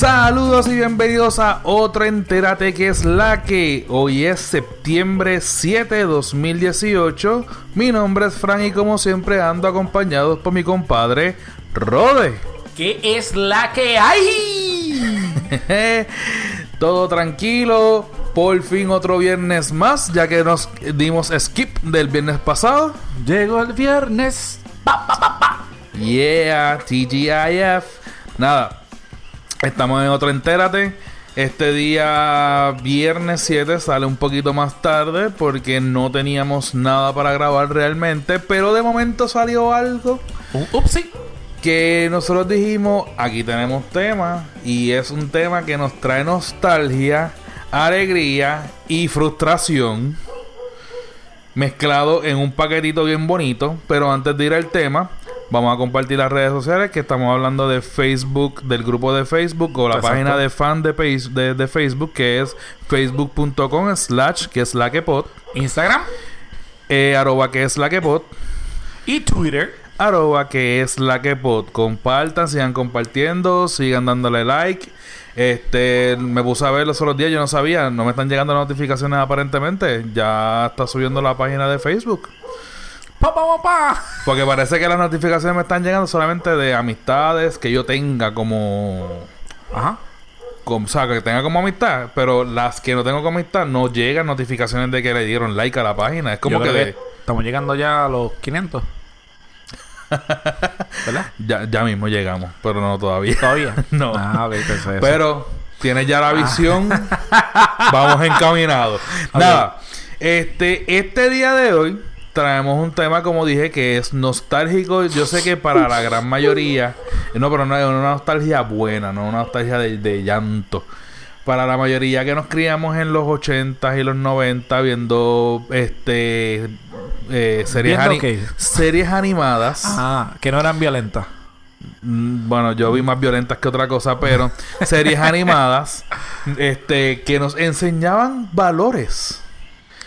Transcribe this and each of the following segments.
Saludos y bienvenidos a otro Entérate que es la que hoy es septiembre 7 de 2018. Mi nombre es Frank y como siempre ando acompañado por mi compadre Rode. ¿Qué es la que hay? Todo tranquilo, por fin otro viernes más, ya que nos dimos skip del viernes pasado. Llegó el viernes. Pa, pa, pa, pa. Yeah, TGIF. Nada, estamos en otro Entérate. Este día, viernes 7, sale un poquito más tarde porque no teníamos nada para grabar realmente. Pero de momento salió algo Un upsi. que nosotros dijimos, aquí tenemos tema y es un tema que nos trae nostalgia, alegría y frustración mezclado en un paquetito bien bonito, pero antes de ir al tema, vamos a compartir las redes sociales que estamos hablando de Facebook, del grupo de Facebook o la Exacto. página de fan de, de, de Facebook que es facebook.com slash que es la que pod, Instagram eh, arroba que es la que pod, y Twitter. arroba que es la que pod. Compartan, sigan compartiendo, sigan dándole like. Este, me puse a ver los otros días, yo no sabía, no me están llegando notificaciones aparentemente. Ya está subiendo la página de Facebook. Pa, pa, pa. Porque parece que las notificaciones me están llegando solamente de amistades que yo tenga como... Ajá. como o sea, que tenga como amistad, pero las que no tengo como amistad no llegan notificaciones de que le dieron like a la página. Es como Yo que, creo de- estamos llegando ya a los 500. ¿Verdad? ya, ya mismo llegamos, pero no todavía. Todavía. No. Ah, pensé eso. Pero tienes ya Ah. la visión. Vamos encaminados. Nada. Este, este día de hoy traemos un tema, como dije, que es nostálgico. Yo sé que para la gran mayoría, no, pero no es una nostalgia buena, no una nostalgia de, de llanto. Para la mayoría que nos criamos en los 80 y los 90 viendo este eh, series, series animadas. Ah, que no eran violentas. Mm, Bueno, yo vi más violentas que otra cosa, pero series animadas este que nos enseñaban valores,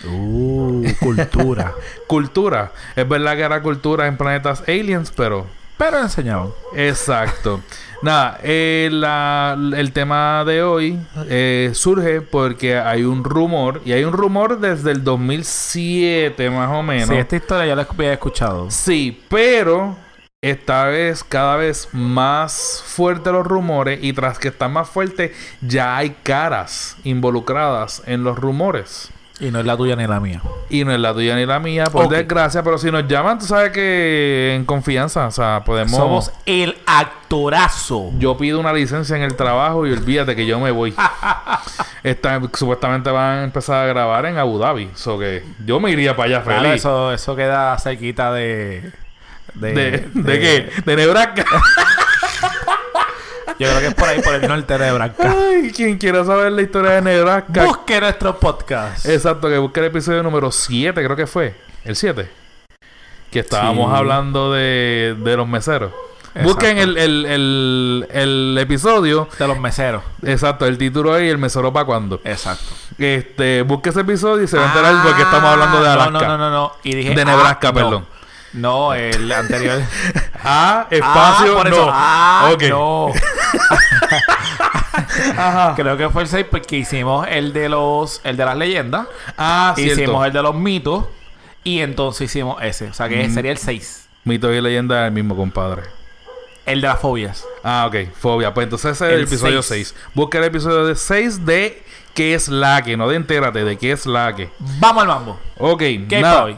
Uh, cultura. cultura. Es verdad que era cultura en planetas aliens, pero Pero enseñaban. exacto. Nada, eh, la- el tema de hoy eh, surge porque hay un rumor y hay un rumor desde el 2007 más o menos. Sí, esta historia ya la había escuchado. Sí, pero esta vez cada vez más fuertes los rumores y tras que están más fuertes ya hay caras involucradas en los rumores. Y no es la tuya ni la mía. Y no es la tuya ni la mía, por desgracia, pero si nos llaman, tú sabes que en confianza, o sea, podemos... Somos el actorazo. Yo pido una licencia en el trabajo y olvídate que yo me voy. Esta- supuestamente van a empezar a grabar en Abu Dhabi. So que yo me iría para allá Claro, feliz. eso, eso queda cerquita de... ¿De, de, qué? ¿De Nebraska? Yo creo que es por ahí, por el norte de Nebraska. Ay, quien quiera saber la historia de Nebraska. Busque nuestro podcast. Exacto, que busque el episodio número 7, creo que fue. El 7. Que estábamos Sí. hablando de, de los meseros. Exacto. Busquen el, el, el, el episodio. De los meseros. Exacto, el título ahí, el mesero para cuándo. Exacto. Este, busque ese episodio y se va a enterar porque estamos hablando de Ah, Alaska. No, no, no, no. no. Y dije, De ah, Nebraska, no. perdón. No, el anterior. Ah, espacio, ah, por no. eso. Ah, no. Ajá. Creo que fue el 6 porque hicimos el de los... El de las leyendas. Ah, cierto. hicimos el de los mitos. Y entonces hicimos ese. O sea que Mm. sería el 6. Mito y leyenda es el mismo, compadre. El de las fobias. Ah, ok. Fobia. Pues entonces ese es el, El episodio seis. 6. Busca el episodio de 6 de ¿Qué es la que? No de entérate, de ¿Qué es la que? Vamos al mambo. Ok. ¿Qué nada. hoy?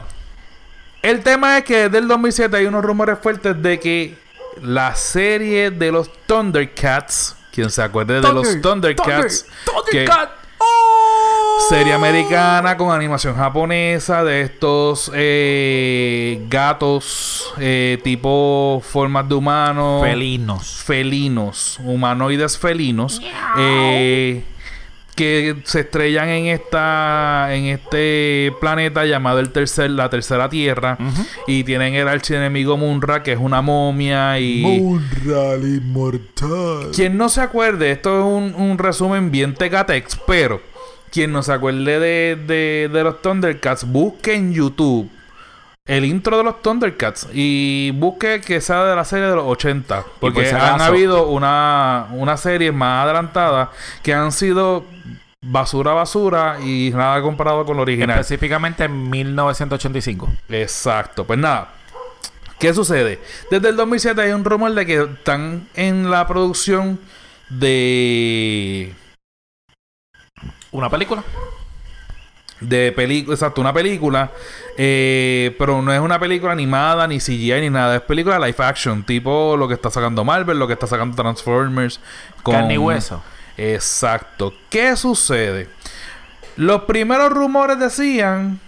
El tema es que desde el 2007 hay unos rumores fuertes de que la serie de los Thundercats, quien se acuerde de los Thundercats, que- Thundercat. ¡Oh! serie americana con animación japonesa de estos eh, gatos eh, tipo formas de humanos Felinos. felinos, humanoides felinos, eh, que se estrellan en esta, en este planeta llamado el tercer, la tercera tierra, y tienen el archienemigo Munra, que es una momia y Munra el inmortal. quien no se acuerde, esto es un, un resumen bien tecatex, pero quien no se acuerde de, de, de los Thundercats, busque en YouTube el intro de los Thundercats y busque que sea de la serie de los 80. Porque por han habido una, una serie más adelantada que han sido basura, basura y nada comparado con lo original. Específicamente en 1985. Exacto. Pues nada. ¿Qué sucede? Desde el 2007 hay un rumor de que están en la producción de ¿Una película? De película, exacto, una película, eh, pero no es una película animada, ni CGI, ni nada, es película live action, tipo lo que está sacando Marvel, lo que está sacando Transformers. Carne y hueso. Exacto. ¿Qué sucede? Los primeros rumores decían,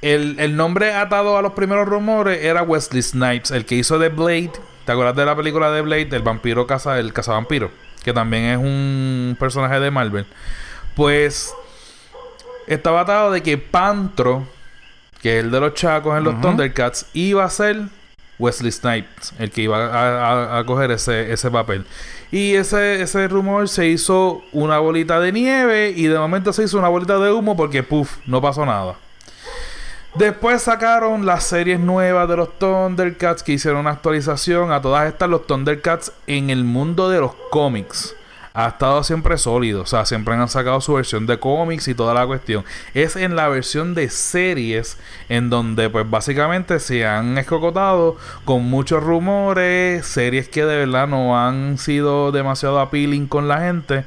el, el nombre atado a los primeros rumores era Wesley Snipes, el que hizo The Blade. ¿Te acuerdas de la película de Blade? El vampiro caza, el cazavampiro, que también es un personaje de Marvel. Pues estaba atado de que Pantro, que es el de los chacos en los. Thundercats, iba a ser Wesley Snipes, el que iba a, a- a coger ese, ese papel. Y ese, ese rumor se hizo una bolita de nieve y de momento se hizo una bolita de humo porque, puff, no pasó nada. Después sacaron las series nuevas de los Thundercats que hicieron una actualización a todas estas. Los Thundercats en el mundo de los cómics ha estado siempre sólido. O sea, siempre han sacado su versión de cómics y toda la cuestión. Es en la versión de series en donde pues básicamente se han escocotado con muchos rumores, series que de verdad no han sido demasiado appealing con la gente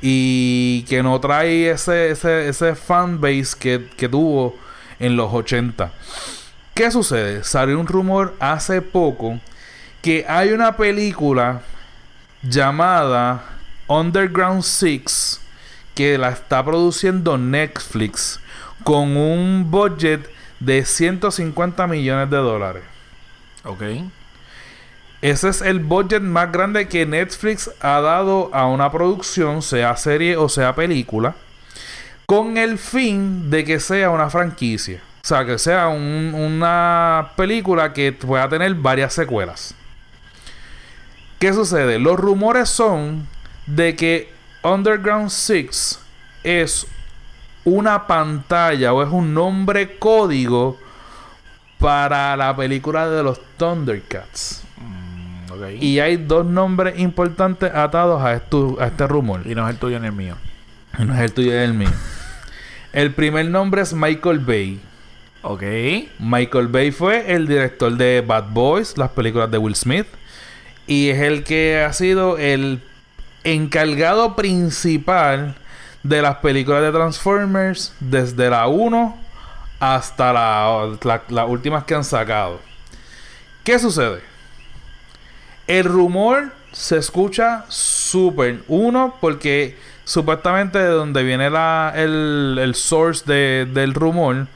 y que no trae ese, ese, ese fanbase que, que tuvo en los 80. ¿Qué sucede? Salió un rumor hace poco que hay una película llamada Underground Six que la está produciendo Netflix con un budget de 150 millones de dólares. Ok. Ese es el budget más grande que Netflix ha dado a una producción, sea serie o sea película, con el fin de que sea una franquicia. O sea, que sea un- una película que pueda tener varias secuelas. ¿Qué sucede? Los rumores son de que Underground Six es una pantalla o es un nombre código para la película de los Thundercats. Mm. Y hay dos nombres importantes atados a, esto- a este rumor. Y no es el tuyo ni el mío. Y no es el tuyo y el mío. El primer nombre es Michael Bay. Ok. Michael Bay fue el director de Bad Boys, las películas de Will Smith. Y es el que ha sido el encargado principal de las películas de Transformers desde la 1 hasta la- la- las últimas que han sacado. ¿Qué sucede? El rumor se escucha súper. Uno, porque supuestamente de donde viene la, el, el source de- del rumor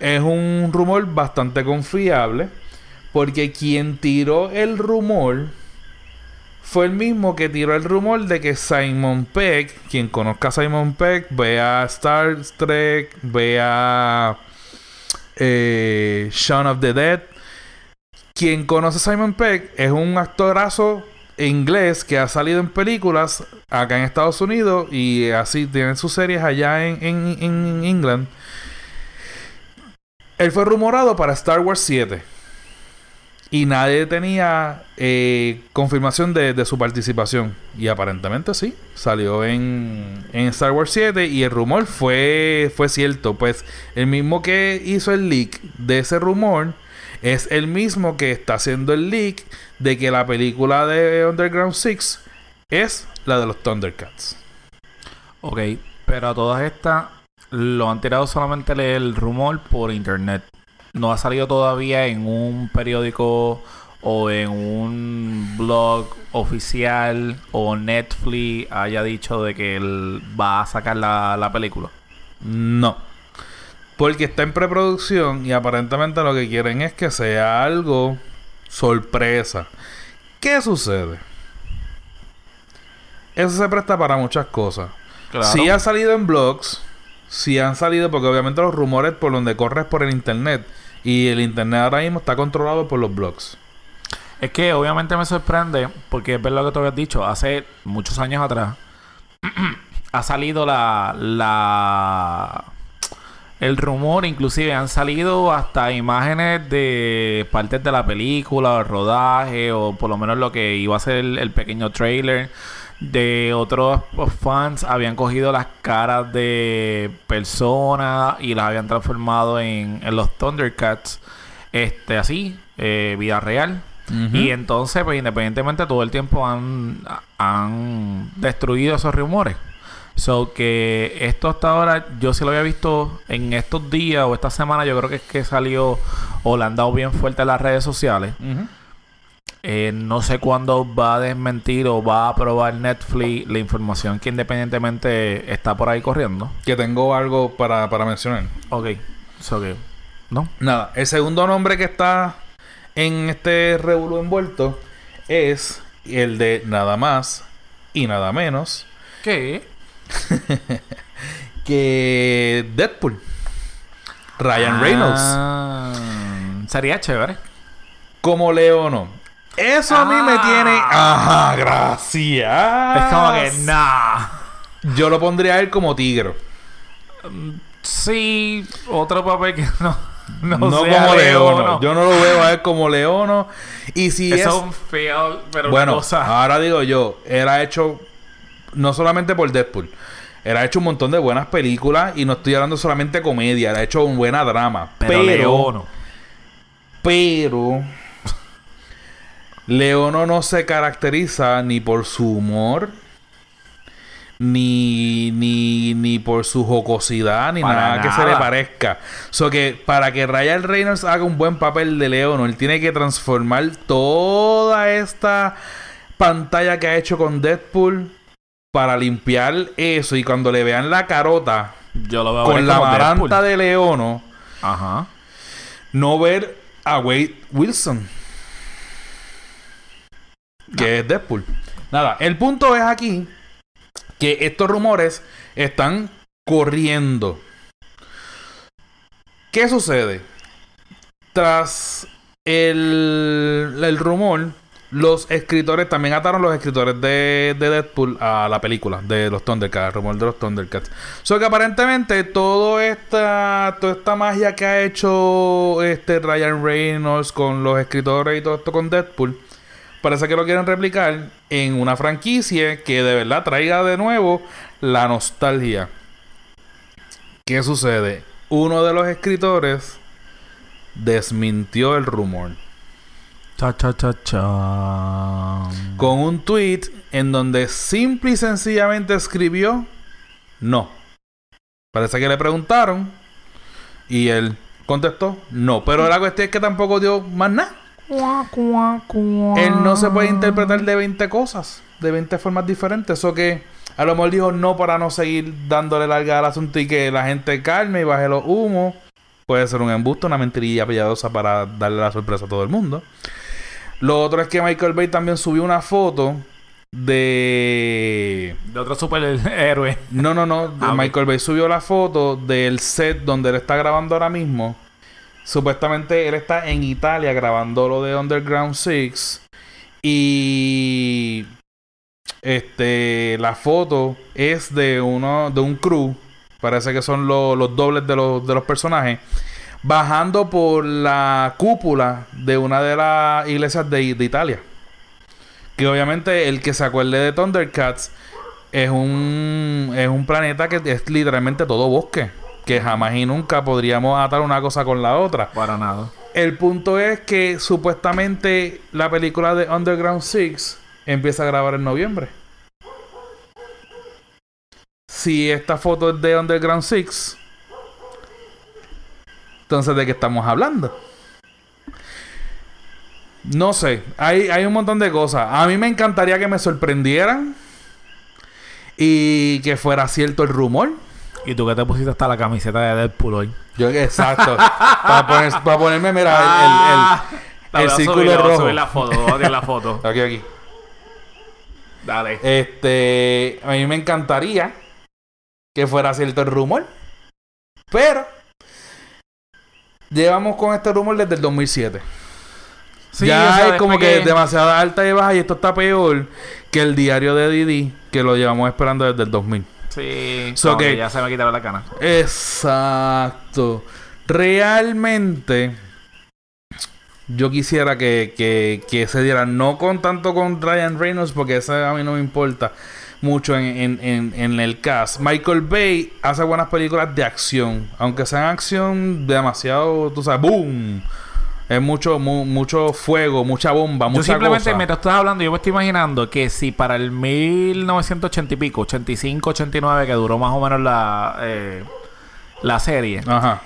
es un rumor bastante confiable. Porque quien tiró el rumor fue el mismo que tiró el rumor de que Simon Peck, quien conozca a Simon Peck, vea Star Trek, vea eh, Shaun of the Dead. Quien conoce a Simon Peck es un actorazo inglés que ha salido en películas acá en Estados Unidos y así tiene sus series allá en, en, en England. Él fue rumorado para Star Wars 7. Y nadie tenía eh, confirmación de, su participación. Y aparentemente sí. Salió en, en Star Wars 7 y el rumor fue, fue cierto. Pues el mismo que hizo el leak de ese rumor es el mismo que está haciendo el leak de que la película de Underground 6 es la de los Thundercats. Ok. Pero a todas estas lo han tirado solamente el rumor por internet. No ha salido todavía en un periódico o en un blog oficial o Netflix haya dicho de que él va a sacar la, la película. No. Porque está en preproducción y aparentemente lo que quieren es que sea algo sorpresa. ¿Qué sucede? Eso se presta para muchas cosas. Claro. Si ha salido en blogs, si han salido, porque obviamente los rumores por donde corres por el internet. Y el internet ahora mismo está controlado por los blogs. Es que obviamente me sorprende, porque es verdad lo que tú habías dicho, hace muchos años atrás ha salido la, la el rumor, inclusive han salido hasta imágenes de partes de la película, o el rodaje, o por lo menos lo que iba a ser el, el pequeño trailer de otros fans habían cogido las caras de personas y las habían transformado en, en los Thundercats este así eh, vida real. Y entonces pues independientemente todo el tiempo han han destruido esos rumores. So que esto hasta ahora yo sí lo había visto en estos días o esta semana yo creo que es que salió o le han dado bien fuerte a las redes sociales. Eh, no sé cuándo va a desmentir o va a aprobar Netflix la información que independientemente está por ahí corriendo. Que tengo algo para, para mencionar. Ok. So que... ¿No? Nada, el segundo nombre que está en este revuelo envuelto es el de nada más y nada menos ¿Qué? que Deadpool. Ryan Reynolds. Ah, sería chévere. Como Leono. Eso a mí me Ah. tiene. Ajá, gracias. Es como que, nah. Yo lo pondría a él como tigre. Sí, otro papel que no. No, No, sea como Leono. Leono. Yo no lo veo a él como Leono. Y si Eso es. es un fail, pero Bueno, cosa. ahora digo yo, ha hecho no solamente por Deadpool, ha hecho un montón de buenas películas y no estoy hablando solamente de comedia, ha hecho un buena drama. pero, Pero, Leono. pero Leono no se caracteriza ni por su humor, ni, ni, ni por su jocosidad, ni nada, que se le parezca. So que para que Ryan Reynolds haga un buen papel de Leono, él tiene que transformar toda esta pantalla que ha hecho con Deadpool para limpiar eso. Y cuando le vean la carota Yo lo veo con la maranta de Leono, Ajá. no ver a Wade Wilson. Que es Deadpool. Nada, el punto es aquí que estos rumores están corriendo. ¿Qué sucede? Tras el, el rumor, los escritores también ataron los escritores de, de Deadpool a la película de los Thundercats, el rumor de los Thundercats. So que aparentemente todo esta, toda esta magia que ha hecho este Ryan Reynolds con los escritores y todo esto con Deadpool, parece que lo quieren replicar en una franquicia que de verdad traiga de nuevo la nostalgia. ¿Qué sucede? Uno de los escritores desmintió el rumor Cha, cha, cha, cha. con un tweet en donde simple y sencillamente escribió no. Parece que le preguntaron y él contestó no. Pero la cuestión es que tampoco dio más nada. Él no se puede interpretar de 20 cosas, de 20 formas diferentes. O que a lo mejor dijo no para no seguir dándole larga al asunto y que la gente calme y baje los humos. Puede ser un embuste, una mentirilla piadosa para darle la sorpresa a todo el mundo. Lo otro es que Michael Bay también subió una foto de... De otro superhéroe. No, no, no. Ah. Michael Bay subió la foto del set donde él está grabando ahora mismo. Supuestamente él está en Italia grabando lo de Underground Six. Y este la foto es de uno de un crew. Parece que son lo- los dobles de los, de los personajes. Bajando por la cúpula de una de las iglesias de, de Italia. Que obviamente el que se acuerde de Thundercats es un, es un planeta que es literalmente todo bosque. Que jamás y nunca podríamos atar una cosa con la otra. Para nada. El punto es que supuestamente la película de Underground Six empieza a grabar en noviembre. Si esta foto es de Underground Six, entonces ¿de qué estamos hablando? No sé, hay, hay un montón de cosas. A mí me encantaría que me sorprendieran y que fuera cierto el rumor. ¿Y tú que te pusiste hasta la camiseta de Deadpool hoy? Yo, exacto. para, poner- para ponerme, mira, el- el- La el voy a círculo subir, voy rojo. subir la foto, voy a tirar la foto. Aquí, aquí. Dale. Este, a mí me encantaría que fuera cierto el rumor. Pero llevamos con este rumor desde el 2007. Sí, ya o sea, es como después que, demasiada alta y baja y esto está peor que el diario de Didi que lo llevamos esperando desde el 2000. Sí, So que ya se me quitaron la cana. Exacto. Realmente, yo quisiera que, que, que se diera, no con tanto con Ryan Reynolds, porque ese a mí no me importa mucho en, en, en, en el cast. Michael Bay hace buenas películas de acción, aunque sean acción demasiado, tú sabes, boom. Es mucho, mu- mucho fuego, mucha bomba, mucha Yo simplemente, cosa. mientras estás hablando, yo me estoy imaginando que si para el 1980 y pico, 85, 89, que duró más o menos la, eh, la serie, Ajá,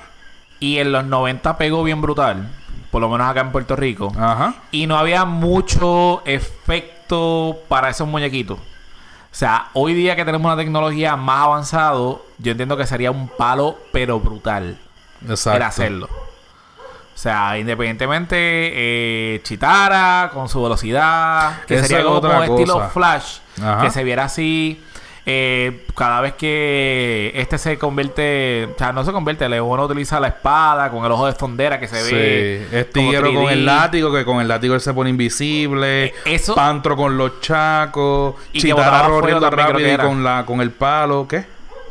y en los 90 pegó bien brutal, por lo menos acá en Puerto Rico, ajá. y no había mucho efecto para esos muñequitos. O sea, hoy día que tenemos una tecnología más avanzado, yo entiendo que sería un palo, pero brutal. Exacto. Era hacerlo. O sea, independientemente, eh, Chitara con su velocidad, que sería es como otra estilo. Flash, Ajá. que se viera así. eh, cada vez que este se convierte, o sea, no se convierte, León utiliza la espada con el ojo de fondera que se ve. Sí, es como Tiguero con 3D. el látigo, que con el látigo él se pone invisible. Eso- Pantro con los chacos. Y Chitara corriendo rápido y con, la, con el palo. ¿Qué?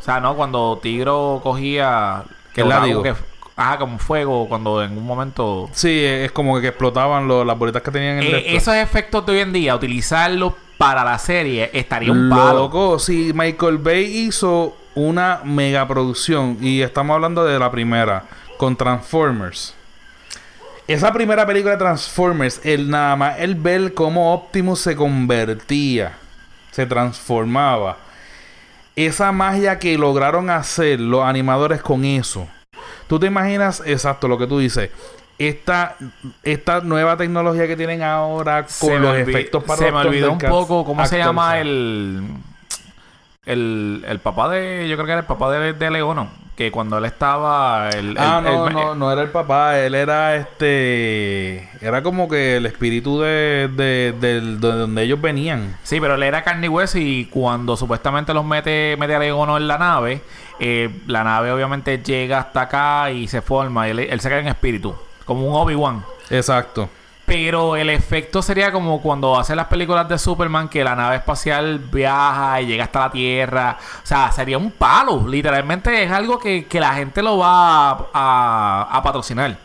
O sea, ¿no? Cuando Tigro cogía... Que El látigo. como que- Ajá, como fuego, cuando en un momento... Sí, es como que explotaban lo- las bolitas que tenían en el Eh, esos efectos de hoy en día, utilizarlos para la serie, estaría un palo. Loco, sí, Michael Bay hizo una mega producción. Y estamos hablando de la primera, con Transformers. Esa primera película de Transformers, el nada más el ver cómo Optimus se convertía, se transformaba. Esa magia que lograron hacer los animadores con eso. Tú te imaginas, exacto, lo que tú dices. Esta, esta nueva tecnología que tienen ahora con Se los efectos para Se me olvidó un poco cómo se llama el, el. El papá de. Yo creo que era el papá de, de Leono. Que cuando él estaba. El, Ah, el- no, el- no, no era el papá, él era este. Era como que el espíritu de, de, donde ellos venían. Sí, pero él era carne y hueso y cuando supuestamente los mete, mete a Leono en la nave, eh, la nave obviamente llega hasta acá y se forma. y él, él se queda en espíritu, como un Obi-Wan. Exacto. Pero el efecto sería como cuando hacen las películas de Superman, que la nave espacial viaja y llega hasta la Tierra. O sea, sería un palo. Literalmente es algo que, que la gente lo va a, a- a patrocinar.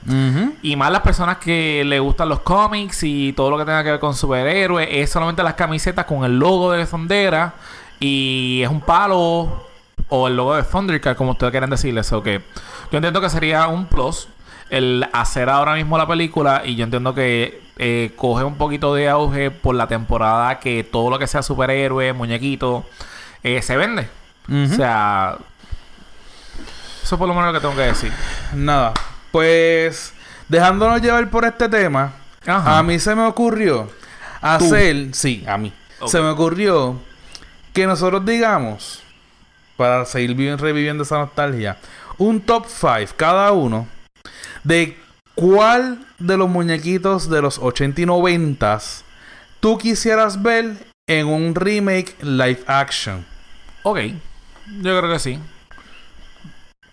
Y más las personas que le gustan los cómics y todo lo que tenga que ver con superhéroes. Es solamente las camisetas con el logo de Sondera. Y es un palo. O el logo de Thundercat, como ustedes quieren decirle. Eso que yo entiendo que sería un plus el hacer ahora mismo la película. Y yo entiendo que eh, coge un poquito de auge por la temporada que todo lo que sea superhéroe, muñequito, eh, se vende. O sea, eso es por lo menos lo que tengo que decir. Nada. Pues, dejándonos llevar por este tema, Ajá. a mí se me ocurrió hacer. Sí, a mí. Se me ocurrió que nosotros digamos, para seguir vi- reviviendo esa nostalgia, un top 5 cada uno de cuál de los muñequitos de los 80 y 90 tú quisieras ver en un remake live action. Ok, yo creo que sí.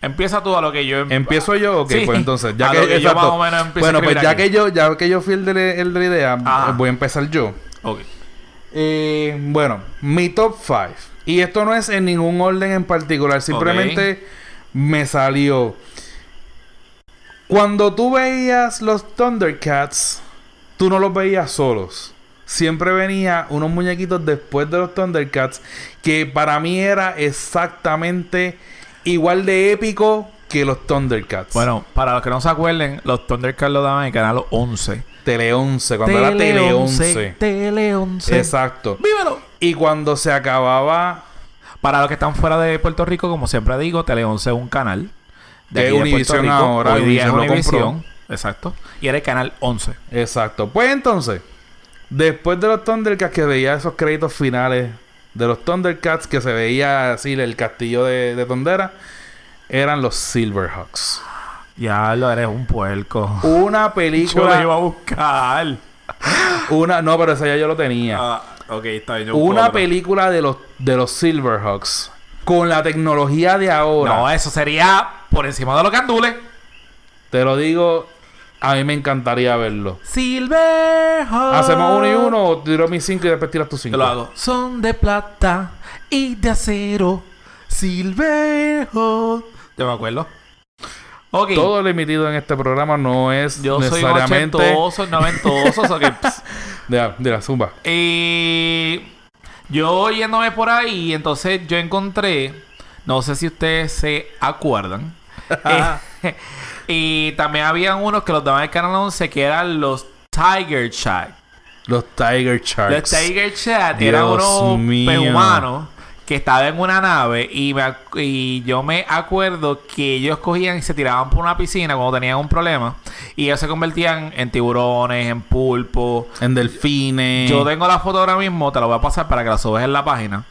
Empieza tú a lo que yo... em- Empiezo yo, ok, Sí. pues entonces, ya A que, lo que yo más o menos bueno, pues ya aquí. que yo, ya que yo fui el de, el de la idea, Ajá. voy a empezar yo. Ok. Eh, bueno, mi top 5. Y esto no es en ningún orden en particular, simplemente me salió. Cuando tú veías los Thundercats, tú no los veías solos. Siempre venía unos muñequitos después de los Thundercats que para mí era exactamente igual de épico que los Thundercats. Bueno, para los que no se acuerden, los Thundercats lo daban en Canal 11. Tele 11, cuando era Tele 11. Tele 11. Exacto. ¡Vívelo! Y cuando se acababa Para los que están fuera de Puerto Rico, como siempre digo, Tele 11 es un canal. De Puerto Univision Rico. ahora, Hoy día Univision lo Univision. Exacto. Y era el Canal 11. Exacto. Pues entonces, después de los Thundercats que veía esos créditos finales de los Thundercats que se veía así el castillo de, de Tondera, eran los Silverhawks. Ya lo eres un puerco. Una Yo lo película, iba a buscar. una, no, pero esa ya yo lo tenía. Ah, ok, está bien. yo una película de los de los Silverhawks con la tecnología de ahora. No, eso sería por encima de los candules. Te lo digo, a mí me encantaría verlo. Silverhawks. ¿Hacemos uno y uno o tiro mis cinco y después tiras tus cinco? Yo lo hago. Son de plata y de acero. Silverhawk. Yo me acuerdo. Ok. Todo lo emitido en este programa no es Yo soy necesariamente... ochentoso, noventoso, que, pss. De, la zumba. Y yo yéndome por ahí, entonces yo encontré, no sé si ustedes se acuerdan, eh, y también habían unos que los daban en canal 11 que eran los Tiger Chat. Los Tiger Sharks. Los Tiger Chat Dios eran unos humanos que estaban en una nave y, me y yo me acuerdo que ellos cogían y se tiraban por una piscina cuando tenían un problema y ellos se convertían en tiburones, en pulpo. En delfines. Yo tengo la foto ahora mismo, te la voy a pasar para que la subas en la página.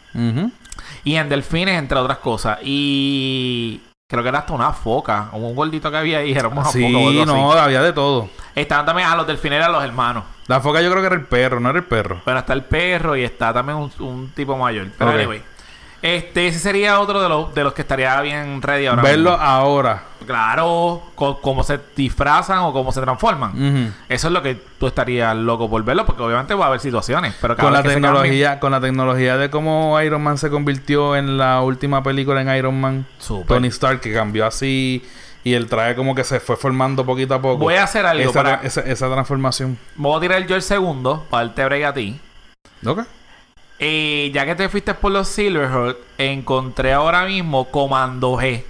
Y en delfines, entre otras cosas. Y creo que era hasta una foca. O un gordito que había ahí. Era una Sí, foca algo no, así. había de todo. Estaban también, ah, los delfines eran los hermanos. La foca yo creo que era el perro, no era el perro. Pero está el perro y está también un, un tipo mayor. Pero anyway. Este, ese sería otro de los, de los que estaría bien ready ahora Verlo mismo. ahora. Claro, cómo se disfrazan o cómo se transforman. Eso es lo que tú estarías loco por verlo, porque obviamente va a haber situaciones. Pero cada Con la tecnología, con la tecnología de cómo Iron Man se convirtió en la última película en Iron Man. Tony Stark que cambió así y el traje como que se fue formando poquito a poco. Voy a hacer algo esa, para- esa, esa transformación. Voy a tirar yo el segundo para darte break a ti. ¿Ok? Eh, ya que te fuiste por los Silverhawk, encontré ahora mismo Comando G.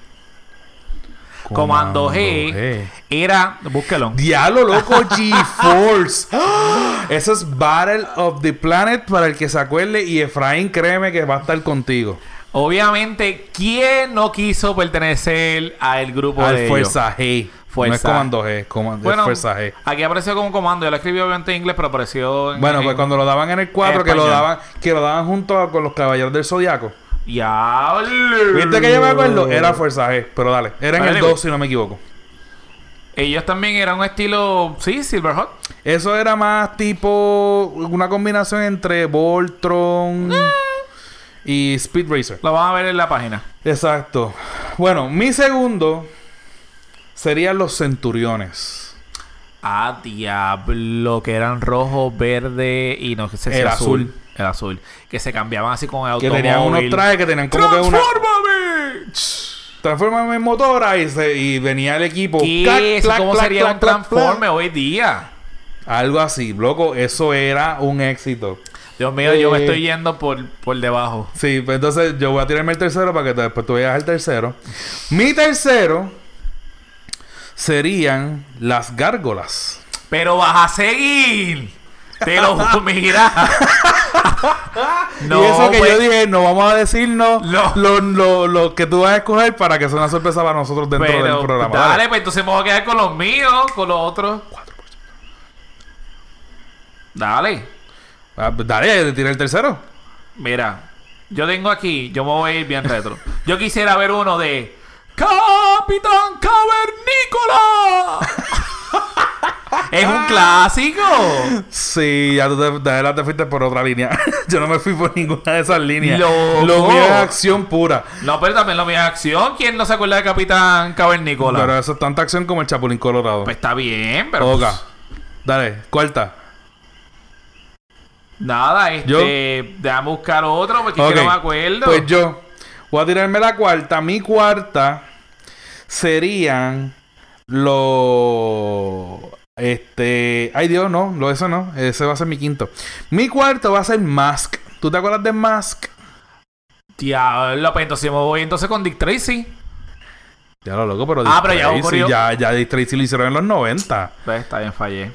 Comando G. Era, búsquelo. Diablo, loco, G-Force. Eso es Battle of the Planet para el que se acuerde. Y Efraín, créeme que va a estar contigo. Obviamente, ¿quién no quiso pertenecer al grupo Al de ellos? Fuerza G. Fuerza. No es Comando G, es Comando, es Bueno, Fuerza G. aquí apareció como comando. Yo lo escribí obviamente en inglés, pero apareció en... Bueno, en- pues cuando lo daban en el 4, en que lo daban, que lo daban junto a- con los caballeros del Zodiaco. ¡Diablo! ¿Viste que yo me acuerdo? Era Fuerza G, pero dale. Era en el anyway. 2, si no me equivoco. Ellos también eran un estilo... Sí, Silverhawk. Eso era más tipo una combinación entre Voltron y Speed Racer. Lo van a ver en la página. Exacto. Bueno, mi segundo serían los Centuriones. Ah, diablo, que eran rojo, verde y no sé si El azul. El azul. Que se cambiaban así con el Que automóvil. tenían unos trajes que tenían como que una... ¡Transfórmame! Transformame en motora y, se- y venía el equipo. ¿Qué Clac, es? clac, ¿Cómo clac, sería un transforme hoy día? Algo así, loco. Eso era un éxito. Dios mío, yo me Eh. estoy yendo por, por debajo. Sí, pues entonces yo voy a tirarme el tercero para que te- después tú veas el tercero. Mi tercero serían las gárgolas. Pero vas a seguir. Te lo mira. y eso que pues, yo dije, no vamos a decirnos No. lo, lo- lo que tú vas a escoger para que sea una sorpresa para nosotros dentro pero, del programa. Dale, Dale. pues entonces me voy a quedar con los míos, con los otros. Dale. Ah, pues Dale, tira el tercero. Mira, yo tengo aquí, yo me voy a ir bien retro. Yo quisiera ver uno de Capitán Cavernícola. es un clásico. Sí, ya tú te, de te fuiste por otra línea. yo no me fui por ninguna de esas líneas. Loco. Lo mío es acción pura. No, pero también lo mío es acción. ¿Quién no se acuerda de Capitán Cavernícola? Pero eso es tanta acción como el Chapulín Colorado. Pues está bien, pero Oga. Dale, cuarta. nada, este, Yo- déjame buscar otro porque es Ok. que no me acuerdo. Pues yo voy a tirarme la cuarta. Mi cuarta serían los. Este. Ay Dios, no, lo eso no. Ese va a ser mi quinto. Mi cuarto va a ser Mask. ¿Tú te acuerdas de Mask? Diablo, pues entonces me voy entonces con Dick Tracy. Ya lo loco, pero. Ah, Dick pero ya Tracy, ocurrió. Ya, ya Dick Tracy lo hicieron en los 90. Pues está bien, fallé.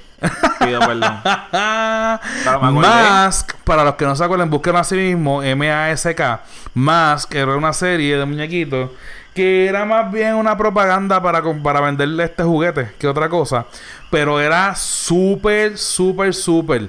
Pido perdón. Mask, para los que no se acuerdan, busquen así mismo, M-A-S-K. Mask era una serie de muñequitos que era más bien una propaganda para, para venderle este juguete que otra cosa. Pero era súper, súper, súper.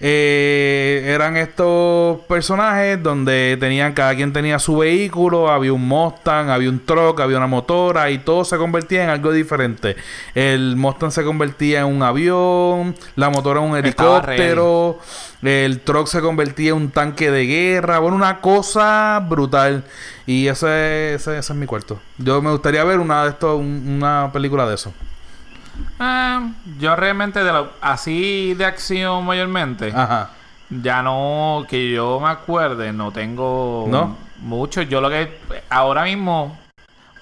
Eh, eran estos personajes donde tenían, cada quien tenía su vehículo, había un Mustang, había un truck, había una motora y todo se convertía en algo diferente. El Mustang se convertía en un avión, la motora en un helicóptero, el truck se convertía en un tanque de guerra, bueno, una cosa brutal. Y ese, ese, ese es mi cuarto. Yo me gustaría ver una de estos, un- una película de eso. Ah, yo realmente de lo, así de acción mayormente, Ajá. ya no, que yo me acuerde, no tengo... ¿No? Mucho. Yo lo que ahora mismo,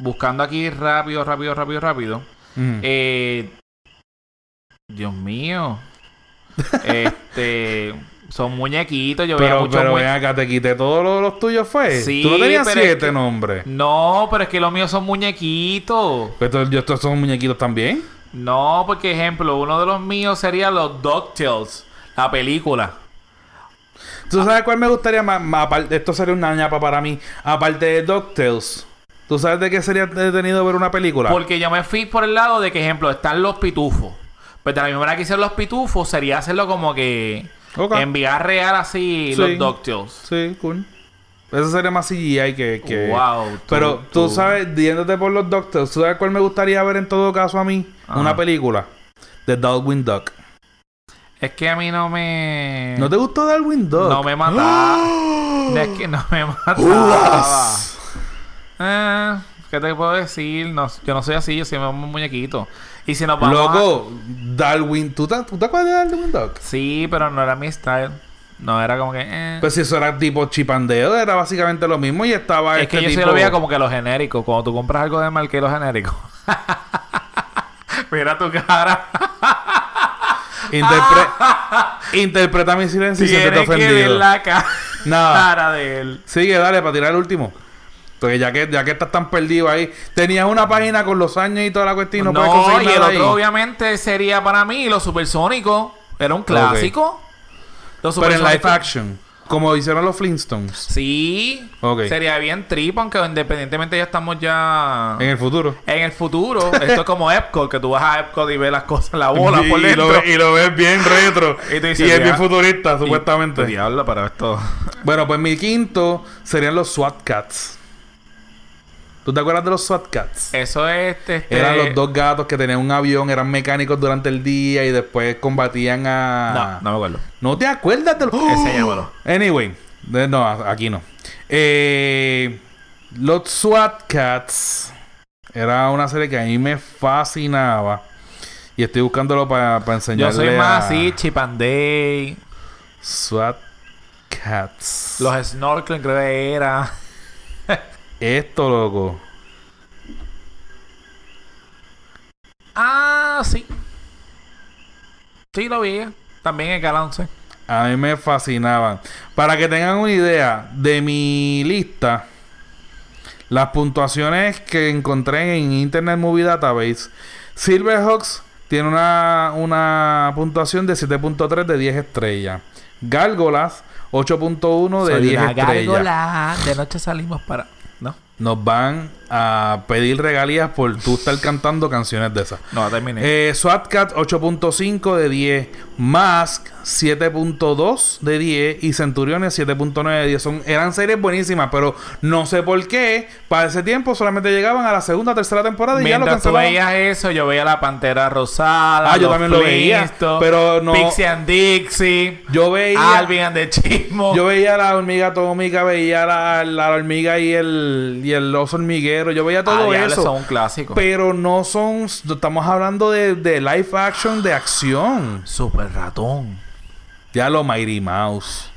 buscando aquí rápido, rápido, rápido, rápido. Mm. Eh, Dios mío. este. Son muñequitos. Yo veía pero muchos pero ven acá, te quité todos los, los tuyos, fue. Sí, Tú no tenías pero es siete que- nombres. No, pero es que los míos son muñequitos. Pues estos, yo- estos son muñequitos también. No, porque ejemplo, uno de los míos sería los DuckTales, la película. ¿Tú sabes cuál me gustaría más? más aparte- esto sería una ñapa para mí. Aparte de DuckTales. ¿Tú sabes de qué sería detenido ver una película? Porque yo me fui por el lado de que, ejemplo, están los pitufos. Pero de la misma manera que hicieron los pitufos, sería hacerlo como que Ok. en vida real así Sí. los DuckTales. Sí, cool. Eso sería más CGI que... que... Wow. tú- Pero tú, sabes, diéndote por los DuckTales, ¿tú sabes cuál me gustaría ver en todo caso a mí? Ajá. Una película. De Darwin Duck. Es que a mí no me... ¿No te gustó Darwin Duck? No me mataba. No, es que no me mataba. Eh, ¿Qué te puedo decir? No, yo no soy así, yo soy un muñequito. Y si nos vamos a- Loco, Darwin... ¿tú te, ¿Tú te acuerdas de Darwin Duck? Sí, pero no era mi style. No era como que... eh. Pues si eso era tipo chipandeo, era básicamente lo mismo y estaba es este que yo sí tipo... lo veía como que lo genérico. Cuando tú compras algo de marca y lo genérico. Mira tu cara. Interpre- Interpreta mi silencio y se te Tienes que ver ofendido. la ca- Nada. cara de él. Sigue, dale, para tirar el último. Porque ya que, ya que estás tan perdido ahí, tenías una página con los años y toda la cuestión y no, No, puedes conseguir y el otro ahí. obviamente sería para mí Los Supersónicos. Era un clásico. Los Pero en live action, como hicieron los Flintstones. Sí. Sería bien trip, aunque independientemente ya estamos ya... En el futuro. En el futuro, esto es como Epcot, que tú vas a Epcot y ves las cosas, la bola y, por y dentro. lo, ves- y lo ves bien retro. Y y, tú dices, es bien "Dia- futurista, Y- supuestamente. Diablo, pero esto. Bueno, pues mi quinto serían los SWAT Cats. ¿Tú te acuerdas de los SWAT Cats? Eso es. Este, Eran los dos gatos que tenían un avión, eran mecánicos durante el día y después combatían No, a... no me acuerdo. ¿No te acuerdas de los...? Enséñamelo. Anyway, de- no, aquí no. Eh, los SWAT Cats era una serie que a mí me fascinaba. Y estoy buscándolo para Yo enseñarle soy más a así, Chip and Day. SWAT Cats. Los snorkeling creo que era. Esto, loco. Ah, sí. Sí, lo vi. También en Canal 11. A mí me fascinaban. Para que tengan una idea de mi lista, las puntuaciones que encontré en Internet Movie Database, Silverhawks tiene una, una puntuación de 7.3 de 10 estrellas. Gárgolas, 8.1 de Soy 10 una estrellas. gárgola. De noche salimos para. ¿No? Nos van a pedir regalías por tú estar cantando canciones de esas. No, terminé. Eh, SWAT Cat 8.5 de 10. Mask 7.2 de 10. Y Centuriones 7.9 de 10. Son, eran series buenísimas, pero no sé por qué. Para ese tiempo solamente llegaban a la segunda, tercera temporada y ya lo Mientras tú cancelaban. veías eso, yo veía la Pantera Rosada. Ah, yo también lo veía, pero no- Pixie and Dixie. Yo veía. Alvin and the Chismo. Yo veía la hormiga atómica, veía la, la hormiga y el, y el oso hormiguero. Yo veía todo Ah, eso. son un clásico. Pero no son. Estamos hablando de, de live action de acción. Super ratón. Ya lo Mighty Mouse.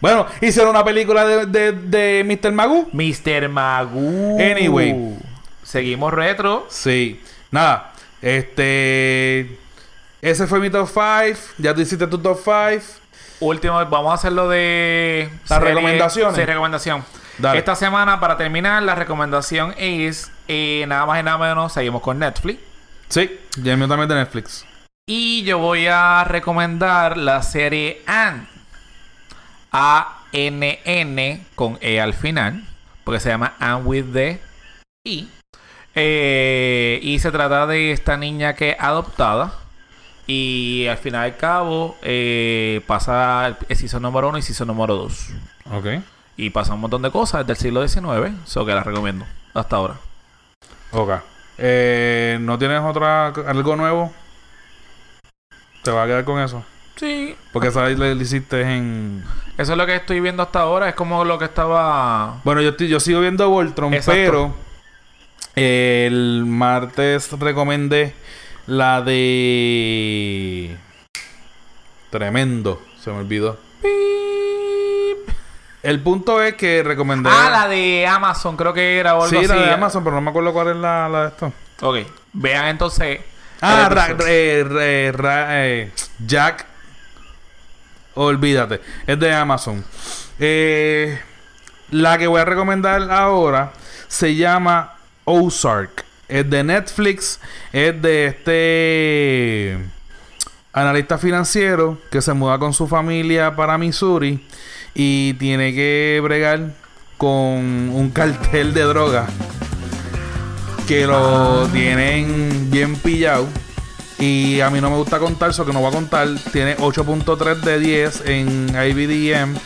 Bueno, hicieron una película de, de, de Mr. Magoo. Mr. Magoo. Anyway. Seguimos retro. Sí. Nada. Este. Ese fue mi top 5. Ya tú hiciste tu top 5. Último, vamos a hacerlo de... Las recomendaciones. Sí, recomendación. Dale. Esta semana, para terminar, la recomendación es... eh, nada más y nada menos, seguimos con Netflix. Sí. Ya el mío también de Netflix. Y yo voy a recomendar la serie Ann. A-N-N con E al final. Porque se llama Ann with the I. Eh, y se trata de esta niña que es adoptada. Y al final y al cabo eh, pasa el season número 1 y season número 2. Ok. Y pasa un montón de cosas del siglo XIX. Eso que la recomiendo hasta ahora. Ok. Eh, ¿No tienes otra algo nuevo? ¿Te vas a quedar con eso? Sí. Porque esa le, le hiciste en... Eso es lo que estoy viendo hasta ahora. Es como lo que estaba... Bueno, yo, estoy- yo sigo viendo Voltron, Exacto. pero el martes recomendé la de... Tremendo, se me olvidó. Pip. El punto es que recomendé. Ah, la de Amazon, creo que era o algo Sí, así. la de Amazon, pero no me acuerdo cuál es la, la de esto. Ok. Vean entonces. Ah, ra- eh, re- ra- eh, Jack. Olvídate. Es de Amazon. Eh, la que voy a recomendar ahora se llama Ozark. Es de Netflix. Es de este analista financiero que se muda con su familia para Missouri y tiene que bregar con un cartel de droga que lo tienen bien pillado. Y a mí no me gusta contar, eso que no voy a contar. Tiene 8.3 de 10 en IBDM,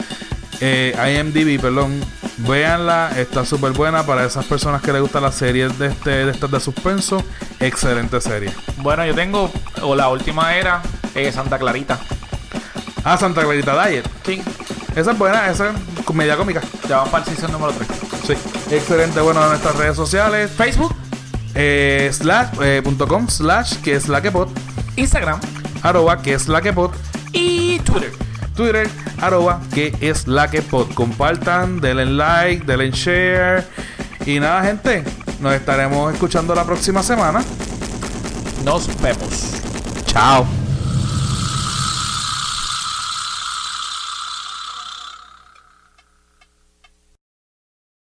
eh, IMDb, perdón. Véanla, está súper buena para esas personas que les gustan las series de este de estas de suspenso. Excelente serie. Bueno, yo tengo. O la última era eh, Santa Clarita. Ah, Santa Clarita Diet. Sí. Esa es buena, esa es comedia cómica. Ya vamos para el season número 3. Sí. Excelente, bueno, en nuestras redes sociales. Facebook, Eh, slash, eh, punto com, slash, que es la que pod, Instagram arroba, que es la que pod, y Twitter. Twitter, arroba, que es la que pod. Compartan, denle like, denle share. Y nada, gente, nos estaremos escuchando la próxima semana. Nos vemos. Chao.